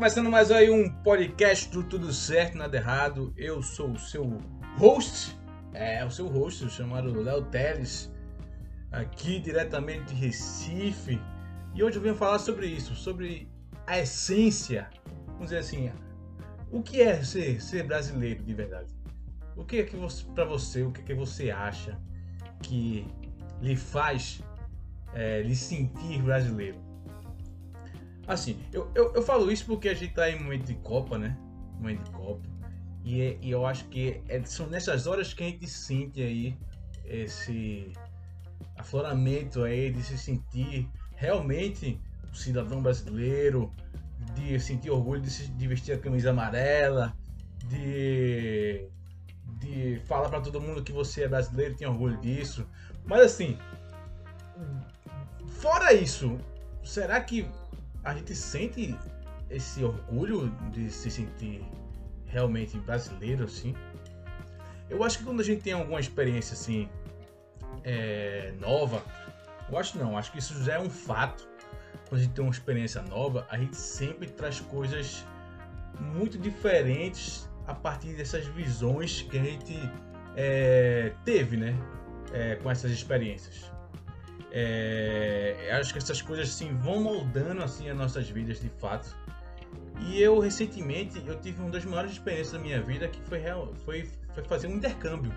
começando mais aí um podcast do Tudo Certo, Nada Errado. Eu sou o seu host, é, o seu host, chamado Léo Teles, aqui diretamente de Recife. E hoje eu venho falar sobre isso, sobre a essência, vamos dizer assim, o que é ser, ser brasileiro de verdade? O que é que você, para você, o que é que você acha que lhe faz é, lhe sentir brasileiro? Assim, eu, eu, eu, falo isso porque a gente tá em momento de Copa, né? Momento de Copa. E, é, e eu acho que é, são nessas horas que a gente sente aí esse afloramento aí de se sentir realmente um cidadão brasileiro, de sentir orgulho de, de vestir a camisa amarela, de, de falar para todo mundo que você é brasileiro, tem orgulho disso. Mas assim, fora isso, será que a gente sente esse orgulho de se sentir realmente brasileiro assim? Eu acho que quando a gente tem alguma experiência assim é, nova, eu acho não, acho que isso já é um fato quando a gente tem uma experiência nova, a gente sempre traz coisas muito diferentes a partir dessas visões que a gente é, teve, né? É, com essas experiências. É, acho que essas coisas assim vão moldando assim as nossas vidas de fato. E eu recentemente eu tive uma das maiores experiências da minha vida que foi, foi, foi fazer um intercâmbio.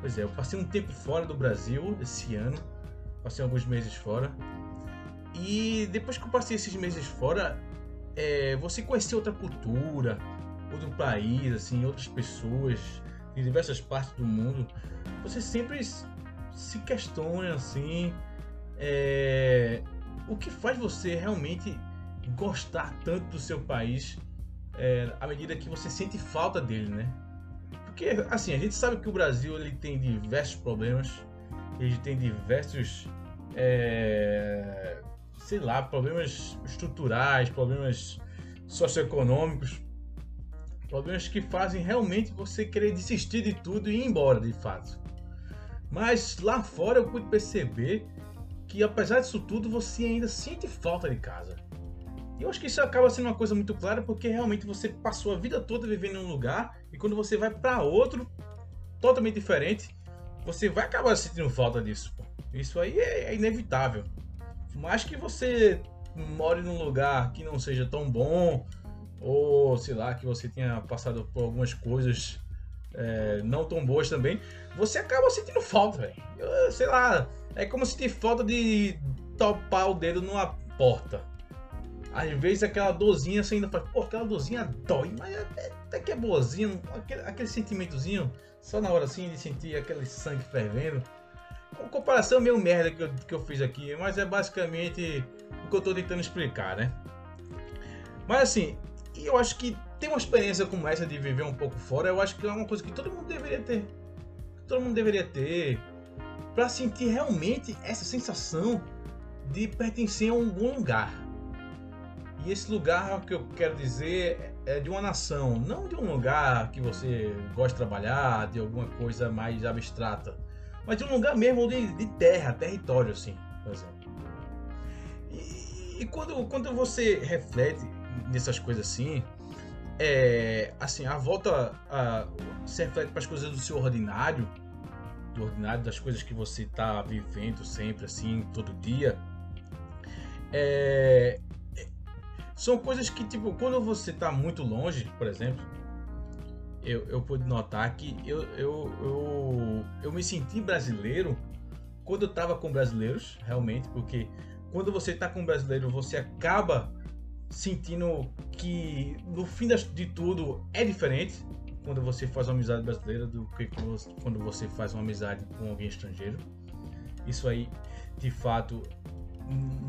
Pois é, eu passei um tempo fora do Brasil esse ano, passei alguns meses fora e depois que eu passei esses meses fora, é, você conhecer outra cultura, outro país, assim, outras pessoas de diversas partes do mundo, você sempre se questiona assim, é, o que faz você realmente gostar tanto do seu país é, à medida que você sente falta dele, né? Porque assim a gente sabe que o Brasil ele tem diversos problemas, ele tem diversos é, sei lá, problemas estruturais, problemas socioeconômicos, problemas que fazem realmente você querer desistir de tudo e ir embora, de fato. Mas lá fora eu pude perceber que apesar disso tudo você ainda sente falta de casa. E eu acho que isso acaba sendo uma coisa muito clara porque realmente você passou a vida toda vivendo em um lugar e quando você vai para outro totalmente diferente, você vai acabar sentindo falta disso. Isso aí é inevitável mais que você more num lugar que não seja tão bom, ou sei lá, que você tenha passado por algumas coisas é, não tão boas também, você acaba sentindo falta, velho. Sei lá, é como sentir falta de topar o dedo numa porta. Às vezes aquela dorzinha você ainda faz, pô, aquela dorzinha dói, mas até que é boazinha, aquele, aquele sentimentozinho, só na hora assim de sentir aquele sangue fervendo. Uma comparação meio merda que eu, que eu fiz aqui, mas é basicamente o que eu estou tentando explicar, né? Mas assim, eu acho que ter uma experiência como essa de viver um pouco fora, eu acho que é uma coisa que todo mundo deveria ter. Todo mundo deveria ter para sentir realmente essa sensação de pertencer a algum lugar. E esse lugar que eu quero dizer é de uma nação, não de um lugar que você gosta de trabalhar, de alguma coisa mais abstrata mas de um lugar mesmo de, de terra, território, assim, por exemplo. E, e, quando, quando você reflete nessas coisas assim, é, assim, a volta a, se reflete para as coisas do seu ordinário, do ordinário, das coisas que você está vivendo sempre, assim, todo dia. É, são coisas que, tipo, quando você está muito longe, por exemplo, eu, eu pude notar que eu, eu, eu, eu me senti brasileiro quando eu estava com brasileiros, realmente, porque quando você está com brasileiro, você acaba sentindo que no fim de tudo é diferente quando você faz uma amizade brasileira do que quando você faz uma amizade com alguém estrangeiro. Isso aí, de fato,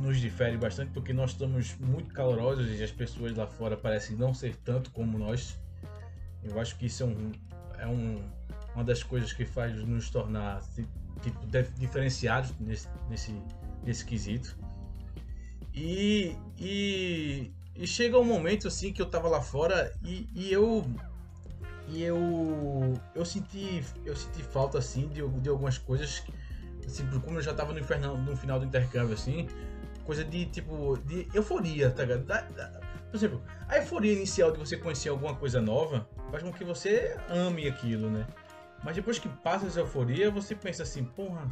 nos difere bastante porque nós estamos muito calorosos e as pessoas lá fora parecem não ser tanto como nós eu acho que isso é, um, é um, uma das coisas que faz nos tornar tipo, diferenciados nesse, nesse, nesse quesito. E, e, e chega um momento assim que eu tava lá fora e, e eu e eu eu senti eu senti falta assim de, de algumas coisas assim, como eu já tava no, infernal, no final do intercâmbio assim coisa de tipo de euforia tá ligado? Da, da, por exemplo a euforia inicial de você conhecer alguma coisa nova faz com que você ame aquilo né mas depois que passa essa euforia você pensa assim porra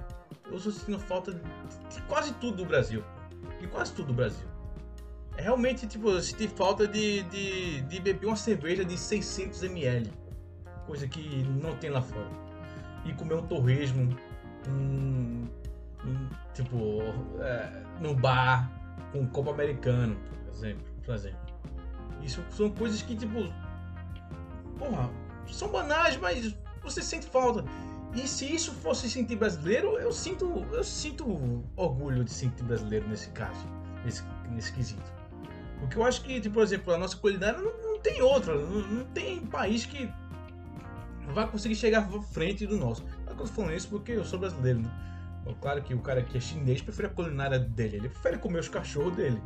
eu estou sentindo falta de quase tudo do Brasil de quase tudo do Brasil é realmente, tipo, eu senti falta de, de, de beber uma cerveja de 600ml coisa que não tem lá fora. E comer um torresmo, um, um tipo, é, no bar, com um copo americano, por exemplo, por exemplo. Isso são coisas que, tipo, porra, são banais, mas você sente falta. E se isso fosse sentir brasileiro, eu sinto, eu sinto orgulho de sentir brasileiro nesse caso, nesse, nesse quesito. Porque eu acho que, tipo, por exemplo, a nossa culinária não, não tem outra, não, não tem país que vai conseguir chegar à frente do nosso. Eu tô falando isso porque eu sou brasileiro, né? Claro que o cara que é chinês prefere a culinária dele, ele prefere comer os cachorros dele.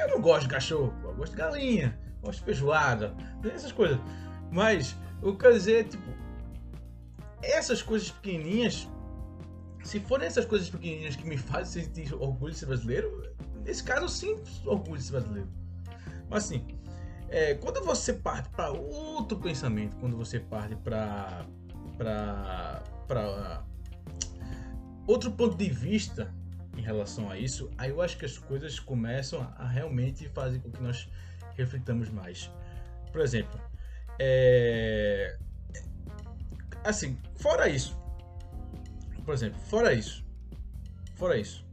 Eu não gosto de cachorro, eu gosto de galinha, gosto de feijoada, essas coisas. Mas o eu quero dizer é, tipo, essas coisas pequenininhas, se forem essas coisas pequenininhas que me fazem sentir orgulho de ser brasileiro, nesse caso eu sinto orgulho de ser brasileiro. Mas assim, é, quando você parte para outro pensamento, quando você parte para para outro ponto de vista em relação a isso, aí eu acho que as coisas começam a realmente fazer com que nós reflitamos mais. Por exemplo, é, assim, fora isso, por exemplo, fora isso, fora isso,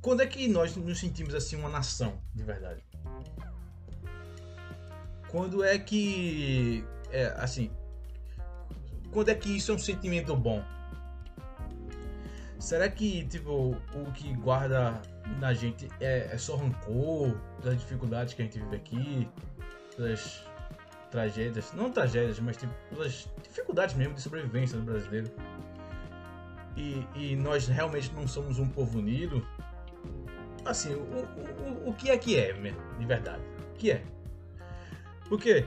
quando é que nós nos sentimos assim uma nação de verdade? Quando é que. É, assim. Quando é que isso é um sentimento bom? Será que, tipo, o que guarda na gente é, é só rancor das dificuldades que a gente vive aqui, das tragédias, não tragédias, mas tipo, das dificuldades mesmo de sobrevivência do brasileiro? E, e nós realmente não somos um povo unido? Assim, o, o, o que é que é, de verdade? O que é? Por quê?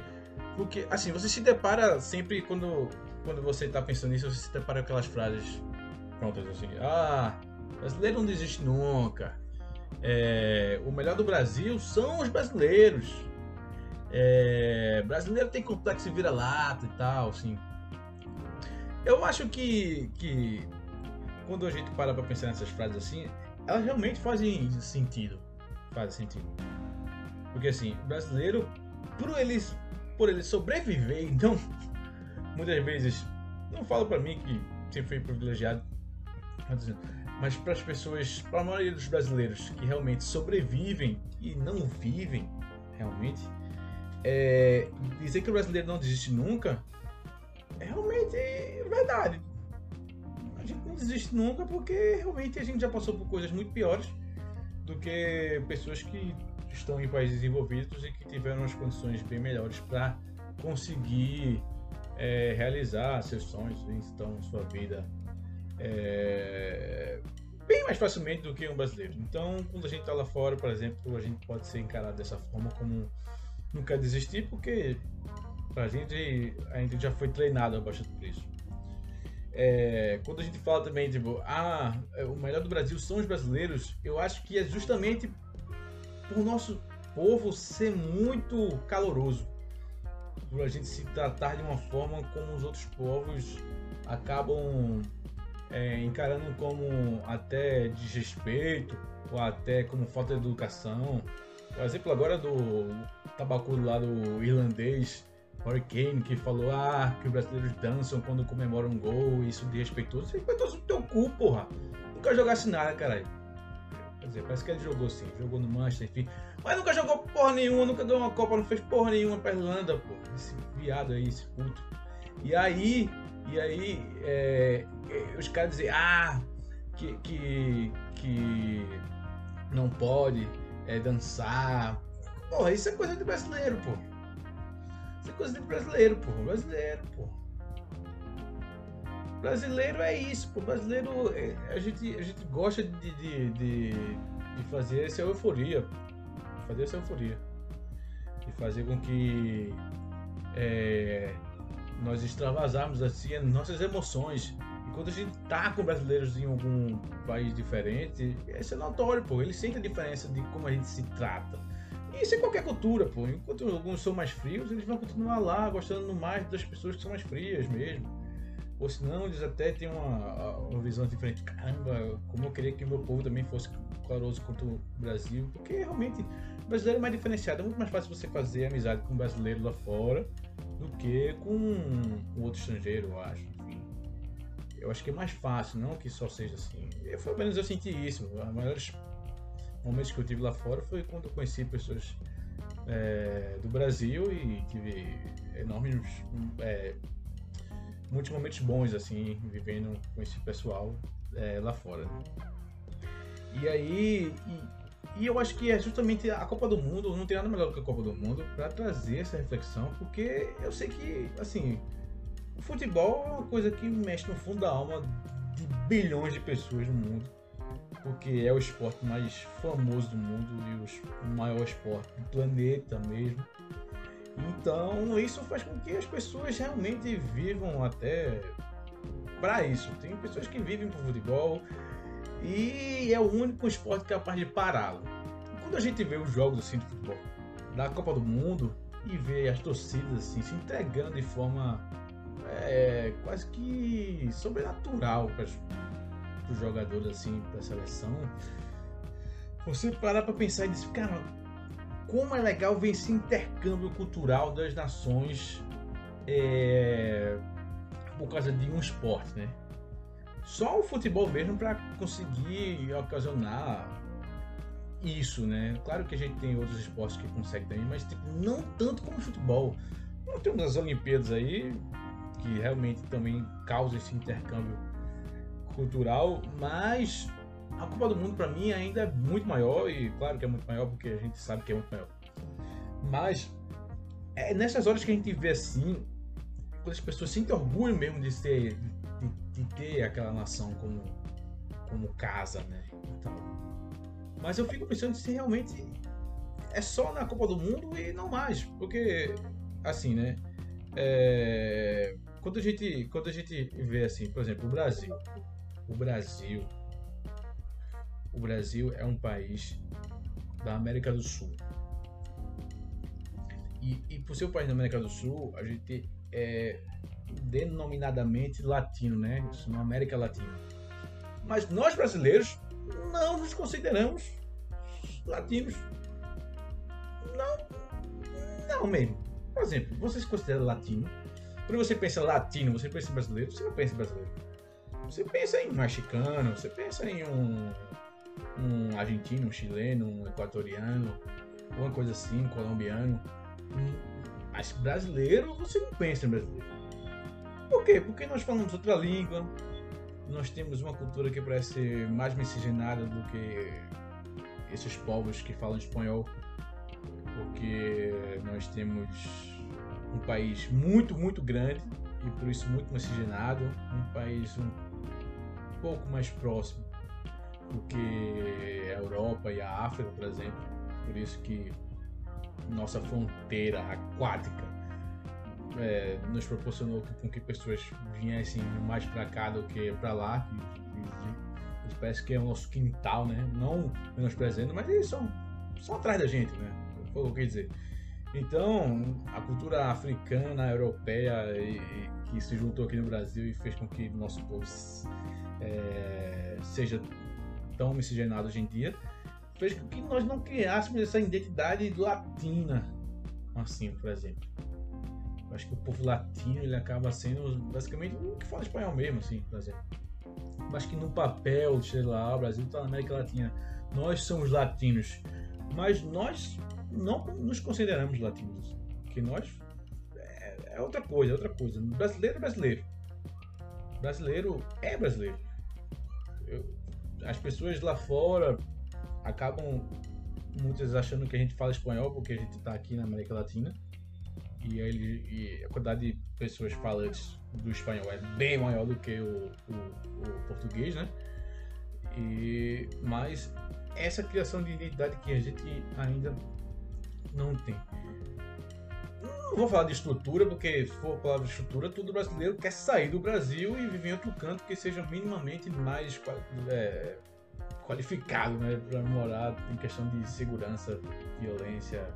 Porque, assim, você se depara sempre quando, quando você está pensando nisso, você se depara com aquelas frases prontas assim: Ah, brasileiro não desiste nunca. É, o melhor do Brasil são os brasileiros. É, brasileiro tem complexo e vira-lata e tal, assim. Eu acho que, que quando a gente para para pensar nessas frases assim, elas realmente fazem sentido. Fazem sentido. Porque assim, o brasileiro por eles, por eles sobreviver, então, muitas vezes, não falo para mim que sempre fui privilegiado, mas para as pessoas, para a maioria dos brasileiros que realmente sobrevivem e não vivem realmente, é, dizer que o brasileiro não desiste nunca é realmente verdade. A gente não desiste nunca porque realmente a gente já passou por coisas muito piores do que pessoas que estão em países desenvolvidos e que tiveram as condições bem melhores para conseguir é, realizar seus sonhos, então sua vida é, bem mais facilmente do que um brasileiro. Então, quando a gente está lá fora, por exemplo, a gente pode ser encarado dessa forma como não quer desistir, porque a gente a gente já foi treinado a bastante por isso. É, quando a gente fala também, tipo, ah, o melhor do Brasil são os brasileiros, eu acho que é justamente por nosso povo ser muito caloroso, por a gente se tratar de uma forma como os outros povos acabam é, encarando como até desrespeito ou até como falta de educação. Por exemplo, agora do tabacudo lá do irlandês, Hurricane, que falou ah, que os brasileiros dançam quando comemoram um gol, isso de respeitoso. Respeitoso no teu cu, porra. Nunca jogasse nada, caralho. Quer dizer, parece que ele jogou sim, jogou no Manchester, enfim. Mas nunca jogou porra nenhuma, nunca ganhou uma Copa, não fez porra nenhuma pra Irlanda, pô. Esse viado aí, esse puto. E aí, e aí, é, é, os caras dizem, ah, que, que, que não pode é, dançar. Porra, isso é coisa de brasileiro, pô. Isso é coisa de brasileiro, pô. Brasileiro, pô. Brasileiro é isso, pô. Brasileiro, é, a gente, a gente gosta de, de, de, de fazer essa euforia. Fazer essa euforia. De fazer com que é, nós extravasarmos assim as nossas emoções. Quando a gente tá com brasileiros em algum país diferente, isso é notório, pô. Eles sentem a diferença de como a gente se trata. E isso é qualquer cultura, pô. Enquanto alguns são mais frios, eles vão continuar lá, gostando mais das pessoas que são mais frias mesmo. Ou senão, eles até têm uma, uma visão diferente. Caramba, como eu queria que o meu povo também fosse caloroso quanto o Brasil. Porque realmente, o brasileiro é mais diferenciado. É muito mais fácil você fazer amizade com um brasileiro lá fora do que com um outro estrangeiro, eu acho. Eu acho que é mais fácil, não que só seja assim. Eu, pelo menos eu senti isso. Os maiores momentos que eu tive lá fora foi quando eu conheci pessoas é, do Brasil e tive enormes. É, muitos momentos bons, assim, vivendo com esse pessoal é, lá fora. E aí. E, e eu acho que é justamente a Copa do Mundo, não tem nada melhor do que a Copa do Mundo para trazer essa reflexão, porque eu sei que, assim, o futebol é uma coisa que mexe no fundo da alma de bilhões de pessoas no mundo, porque é o esporte mais famoso do mundo e o maior esporte do planeta mesmo. Então, isso faz com que as pessoas realmente vivam até para isso. Tem pessoas que vivem por futebol, e é o único esporte capaz de pará-lo. Quando a gente vê os jogos assim de futebol da Copa do Mundo e vê as torcidas assim se entregando de forma é, quase que sobrenatural para os jogadores assim para a seleção, você parar para pensar e dizer, cara, como é legal ver esse intercâmbio cultural das nações é, por causa de um esporte, né? só o futebol mesmo para conseguir ocasionar isso, né? Claro que a gente tem outros esportes que conseguem também, mas tipo, não tanto como o futebol. Não temos as Olimpíadas aí que realmente também causam esse intercâmbio cultural, mas a Copa do Mundo para mim ainda é muito maior e claro que é muito maior porque a gente sabe que é muito maior. Mas é nessas horas que a gente vê assim, quando as pessoas sentem orgulho mesmo de ser de, de ter aquela nação como, como casa, né? Então, mas eu fico pensando se realmente é só na Copa do Mundo e não mais, porque assim, né? É, quando a gente quando a gente vê assim, por exemplo, o Brasil, o Brasil, o Brasil é um país da América do Sul. E, e por ser um país da América do Sul, a gente é, denominadamente latino, né? Isso na América Latina. Mas nós brasileiros não nos consideramos latinos. Não, não mesmo. Por exemplo, você se considera latino? Quando você pensa latino, você pensa brasileiro? Você não pensa brasileiro. Você pensa em mexicano, você pensa em um, um argentino, um chileno, um equatoriano, alguma coisa assim, um colombiano. Mas brasileiro, você não pensa em brasileiro. Por quê? Porque nós falamos outra língua, nós temos uma cultura que parece ser mais miscigenada do que esses povos que falam espanhol, porque nós temos um país muito, muito grande e por isso muito miscigenado, um país um pouco mais próximo do que a Europa e a África, por exemplo, por isso que nossa fronteira aquática é, nos proporcionou com que pessoas viessem mais para cá do que para lá. Parece que é o nosso quintal, né? Não menosprezando, mas eles são, são atrás da gente, né? O que dizer. Então, a cultura africana, europeia, e, e, que se juntou aqui no Brasil e fez com que nosso povo é, seja tão miscigenado hoje em dia, fez com que nós não criássemos essa identidade latina, assim, por exemplo acho que o povo latino ele acaba sendo basicamente o que fala espanhol mesmo, assim, por exemplo. Acho que no papel, sei lá, o Brasil está na América Latina. Nós somos latinos, mas nós não nos consideramos latinos. Que nós é, é outra coisa, é outra coisa. Brasileiro é brasileiro. Brasileiro é brasileiro. Eu, as pessoas lá fora acabam muitas achando que a gente fala espanhol porque a gente está aqui na América Latina e, ele, e a quantidade de pessoas falantes do espanhol é bem maior do que o, o, o português, né? E, mas essa criação de identidade que a gente ainda não tem. Não vou falar de estrutura, porque se for falar de estrutura, todo brasileiro quer sair do Brasil e viver em outro canto que seja minimamente mais é, qualificado né, para morar em questão de segurança, violência,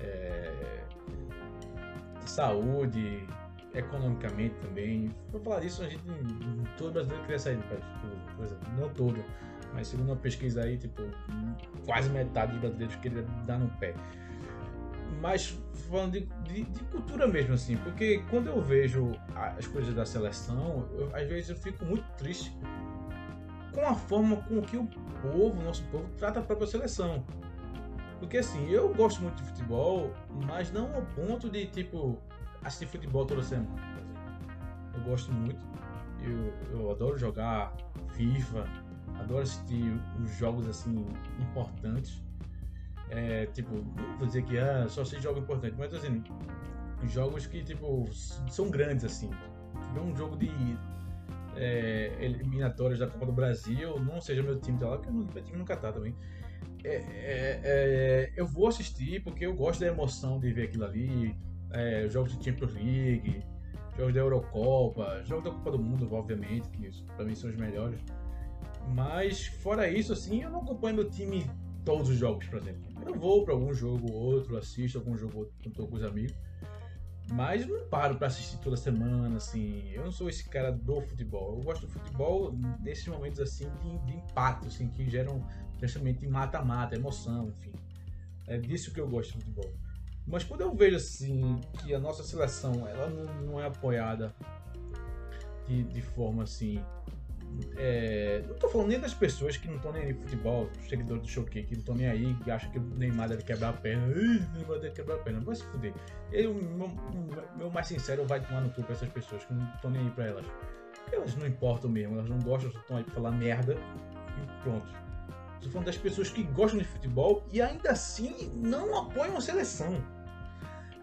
é, saúde, economicamente também. Por falar disso, a gente, todo brasileiro queria sair do país, por exemplo, não todo, mas segundo uma pesquisa aí, tipo, quase metade dos brasileiros queria dar no pé. Mas falando de, de, de, cultura mesmo, assim, porque quando eu vejo as coisas da seleção, eu, às vezes eu fico muito triste com a forma com que o povo, nosso povo, trata a própria seleção. Porque assim, eu gosto muito de futebol, mas não ao ponto de tipo assistir futebol toda semana. Eu gosto muito. Eu, eu adoro jogar FIFA, adoro assistir os jogos assim importantes. É, tipo, não vou dizer que ah, só sei jogo importante, mas assim, jogos que tipo são grandes assim. Tipo, um jogo de é, eliminatórias da Copa do Brasil, não seja meu time tá lá, porque meu time nunca tá também. É, é, é, eu vou assistir porque eu gosto da emoção de ver aquilo ali, é, jogos de Champions League, jogos da Eurocopa, jogos da Copa do Mundo, obviamente, que para mim são os melhores. Mas fora isso, assim, eu não acompanho meu time todos os jogos, por exemplo. Eu vou para algum jogo ou outro, assisto algum jogo ou outro estou com os amigos. Mas não paro para assistir toda semana, assim. Eu não sou esse cara do futebol. Eu gosto do futebol nesses momentos assim de, de impacto, assim, que geram justamente mata-mata, emoção, enfim. É disso que eu gosto do futebol. Mas quando eu vejo assim que a nossa seleção ela não, não é apoiada de, de forma assim. É, não estou falando nem das pessoas que não estão nem aí futebol, seguidores do Choquei, que não estão nem aí, que acham que o Neymar deve quebrar a perna. Neymar deve quebrar a perna. Vai se fuder. Eu, meu, meu mais sincero vai tomar no cu pra essas pessoas que não estão nem aí pra elas. Elas não importam mesmo, elas não gostam, estão aí pra falar merda e pronto. Estou falando das pessoas que gostam de futebol e ainda assim não apoiam a seleção.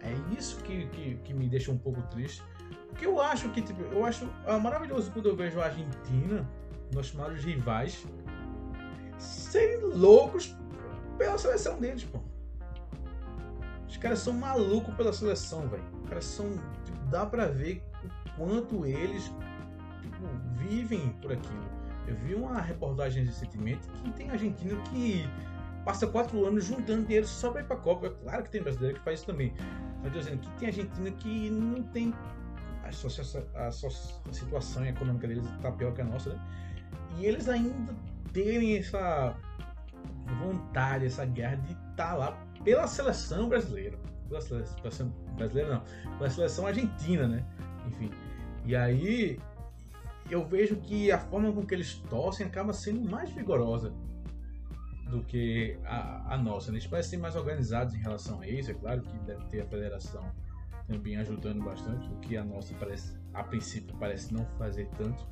É isso que, que, que me deixa um pouco triste. Porque eu acho que, tipo, eu acho é maravilhoso quando eu vejo a Argentina, nossos maiores rivais, serem loucos pela seleção deles, pô. Os caras são malucos pela seleção, velho. Os caras são. Tipo, dá pra ver o quanto eles tipo, vivem por aquilo. Eu vi uma reportagem recentemente que tem argentino que passa quatro anos juntando dinheiro só para ir para a Copa. Claro que tem brasileiro que faz isso também. Mas dizendo que tem Argentina que não tem. A, a, a, situação econômica deles está pior que a nossa, né? E eles ainda terem essa vontade, essa guerra de estar tá lá pela seleção brasileira. Pela seleção brasileira, não. Pela seleção argentina, né? Enfim. E aí eu vejo que a forma com que eles torcem acaba sendo mais vigorosa do que a, a nossa. Né? Eles parecem mais organizados em relação a isso. É claro que deve ter a federação também ajudando bastante, o que a nossa parece, a princípio parece não fazer tanto.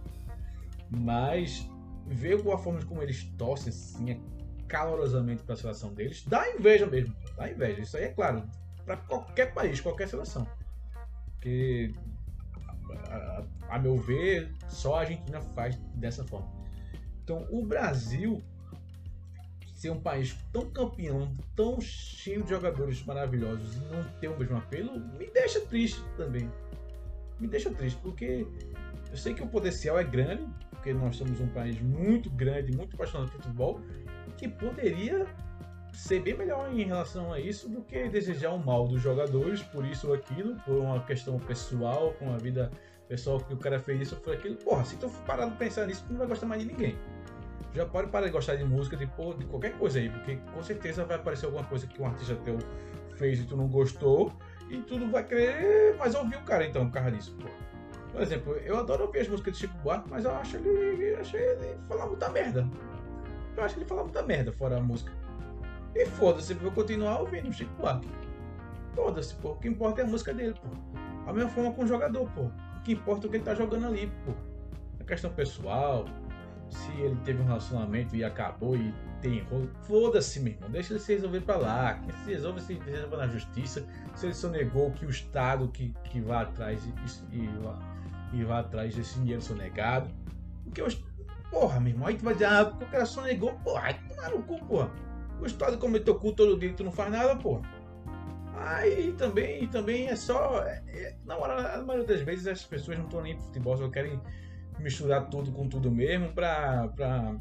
Mas ver a forma como eles torcem assim, calorosamente para a seleção deles, dá inveja mesmo. Dá inveja. Isso aí é claro. Para qualquer país, qualquer seleção. Porque, a, a, a meu ver, só a Argentina faz dessa forma. Então, o Brasil ser um país tão campeão, tão cheio de jogadores maravilhosos e não ter o mesmo apelo, me deixa triste também. Me deixa triste, porque eu sei que o potencial é grande, porque nós somos um país muito grande, muito apaixonado por futebol, que poderia ser bem melhor em relação a isso do que desejar o mal dos jogadores por isso ou aquilo, por uma questão pessoal, com a vida pessoal que o cara fez isso ou foi aquilo. Porra, se tu parar de pensar nisso, tu não vai gostar mais de ninguém já pode parar de gostar de música, de, de qualquer coisa aí, porque com certeza vai aparecer alguma coisa que um artista teu fez e tu não gostou, e tu não vai querer mais ouvir o cara então, por causa disso, pô. Por exemplo, eu adoro ouvir as músicas de Chico Buarque, mas eu acho ele, achei ele falar muita merda. Eu acho ele falar muita merda fora a música. E foda-se, vou continuar ouvindo Chico Buarque. Foda-se, pô. O que importa é a música dele, pô. A mesma forma com o jogador, pô. O que importa é o que ele tá jogando ali, pô. A questão pessoal, se ele teve um relacionamento e acabou e tem rolo, foda-se, meu irmão, deixa ele se resolver pra lá, que se resolve se resolve na justiça, se ele sonegou que o Estado que, que vá atrás e, e, e vá atrás desse dinheiro sonegado, porque eu, porra, meu irmão, aí tu vai dizer, ah, porque o cara sonegou, porra, no cu, porra, o Estado cometeu culto todo dia tu não faz nada, porra, Aí também, também é só. É, é, na, hora, na maioria das vezes as pessoas não estão nem pro futebol, só querem misturar tudo com tudo mesmo pra, pra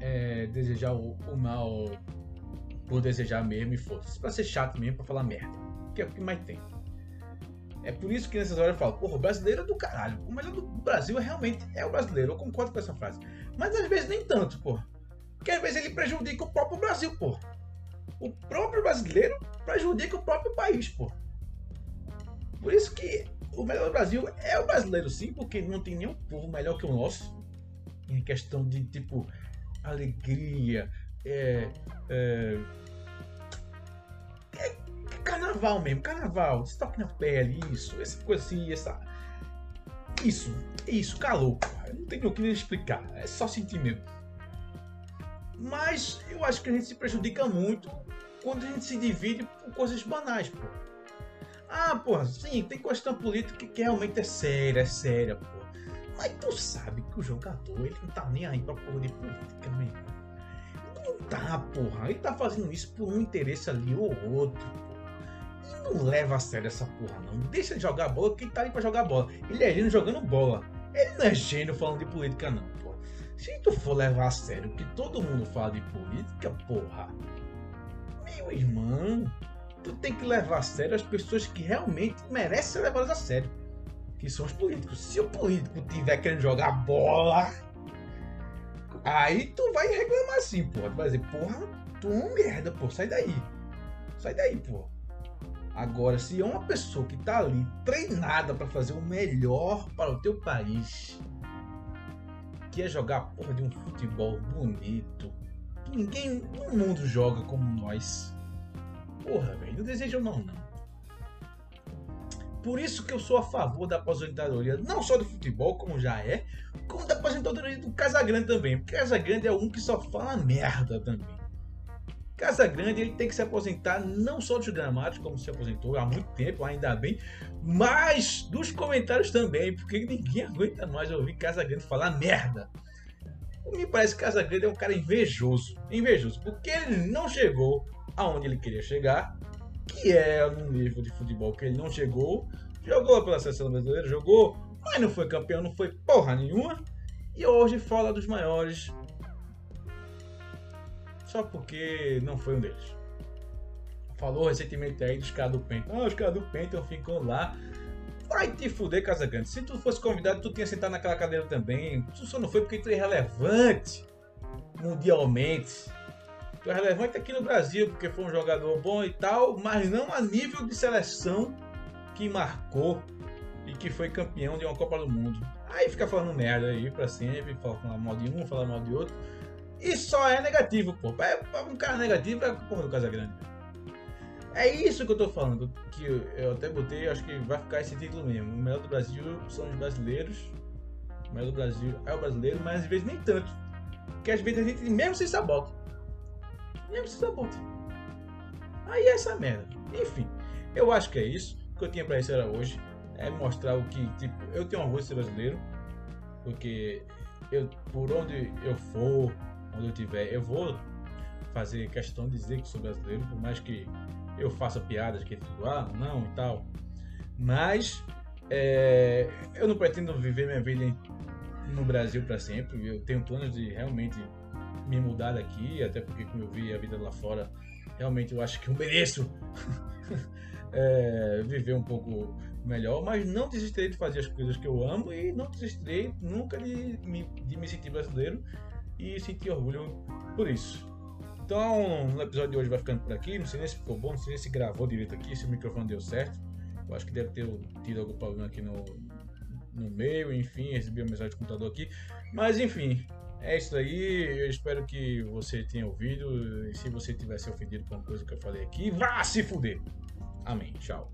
é, desejar o, o, mal por desejar mesmo e foda-se. Pra ser chato mesmo, pra falar merda. Que é o que mais tem. É por isso que nessas horas eu falo, porra, o brasileiro é do caralho. O melhor do Brasil é realmente é o brasileiro. Eu concordo com essa frase. Mas às vezes nem tanto, porra. Porque às vezes ele prejudica o próprio Brasil, porra. O próprio brasileiro prejudica o próprio país, porra. Por isso que o melhor do Brasil é o brasileiro, sim, porque não tem nenhum povo melhor que o nosso. Em questão de, tipo, alegria, é, é, é carnaval mesmo, carnaval, estoque na pele, isso, essa coisa assim, essa. Isso, isso, calor, porra. Não tem o que explicar, é só sentir mesmo. Mas eu acho que a gente se prejudica muito quando a gente se divide por coisas banais, pô. Ah, porra, sim, tem questão política que realmente é séria, é séria, pô. Mas tu sabe que o jogador, ele não tá nem aí pra porra de política, mesmo. Não tá, porra. Ele tá fazendo isso por um interesse ali ou outro, porra. E não leva a sério essa porra, não. Deixa de jogar bola, quem tá aí pra jogar bola. Ele é gênio jogando bola. Ele não é gênio falando de política, não, porra. Se tu for levar a sério que todo mundo fala de política, porra. Meu irmão, tu tem que levar a sério as pessoas que realmente merecem ser levadas a sério. Que são os políticos. Se o político tiver querendo jogar bola, aí tu vai reclamar assim, porra. Tu vai dizer, porra, tu é um merda, pô, sai daí. Sai daí, pô. Agora, se é uma pessoa que tá ali treinada para fazer o melhor para o teu país, que é jogar porra de um futebol bonito, que ninguém no mundo joga como nós. Porra, velho, não desejo não, não. Por isso que eu sou a favor da aposentadoria, não só do futebol, como já é, como da aposentadoria do Casagrande também. Porque Casagrande é um que só fala merda também. Casagrande ele tem que se aposentar não só dos gramados, como se aposentou há muito tempo, ainda bem, mas dos comentários também, porque ninguém aguenta mais ouvir Casagrande falar merda. Me parece que Casagrande é um cara invejoso, invejoso, porque ele não chegou aonde ele queria chegar, que é no nível de futebol que ele não chegou. Jogou pela seleção brasileira, jogou, mas não foi campeão, não foi porra nenhuma. E hoje fala dos maiores só porque não foi um deles. Falou recentemente aí dos caras do. Ah, os caras do Penta ficam lá. Vai te fuder, Casagrande. Se tu fosse convidado, tu tinha sentado naquela cadeira também. Tu só não foi porque tu é relevante mundialmente. Tu é relevante aqui no Brasil porque foi um jogador bom e tal, mas não a nível de seleção que marcou e que foi campeão de uma Copa do Mundo. Aí fica falando merda aí pra sempre, falar mal de um, falar mal de outro. E só é negativo, pô. É um cara negativo é a porra do Casagrande. É isso que eu tô falando, que eu até botei, acho que vai ficar esse título mesmo. O melhor do Brasil são os brasileiros. O melhor do Brasil é o brasileiro, mas às vezes nem tanto. Porque às vezes a gente mesmo se sabota mesmo se sabota. Aí é essa merda. Enfim, eu acho que é isso. O que eu tinha pra isso era hoje. É mostrar o que, tipo, eu tenho orgulho de ser brasileiro. Porque eu, por onde eu for, onde eu tiver, eu vou fazer questão de dizer que sou brasileiro, por mais que eu faça piadas que tipo, ah, não e tal. Mas é, eu não pretendo viver minha vida no Brasil para sempre. Eu tenho planos de realmente me mudar daqui, até porque como eu vi a vida lá fora, realmente eu acho que eu mereço é, viver um pouco melhor, mas não desistirei de fazer as coisas que eu amo e não desistirei nunca de de me sentir brasileiro e sentir orgulho por isso. Então, no episódio de hoje vai ficando por aqui. Não sei nem se ficou bom, não sei nem se gravou direito aqui, se o microfone deu certo. Eu acho que deve ter tido algum problema aqui no, no meio, enfim, recebi uma mensagem do computador aqui. Mas enfim, é isso aí, eu espero que você tenha ouvido. E se você tivesse ofendido com a coisa que eu falei aqui, vá se fuder. Amém. Tchau.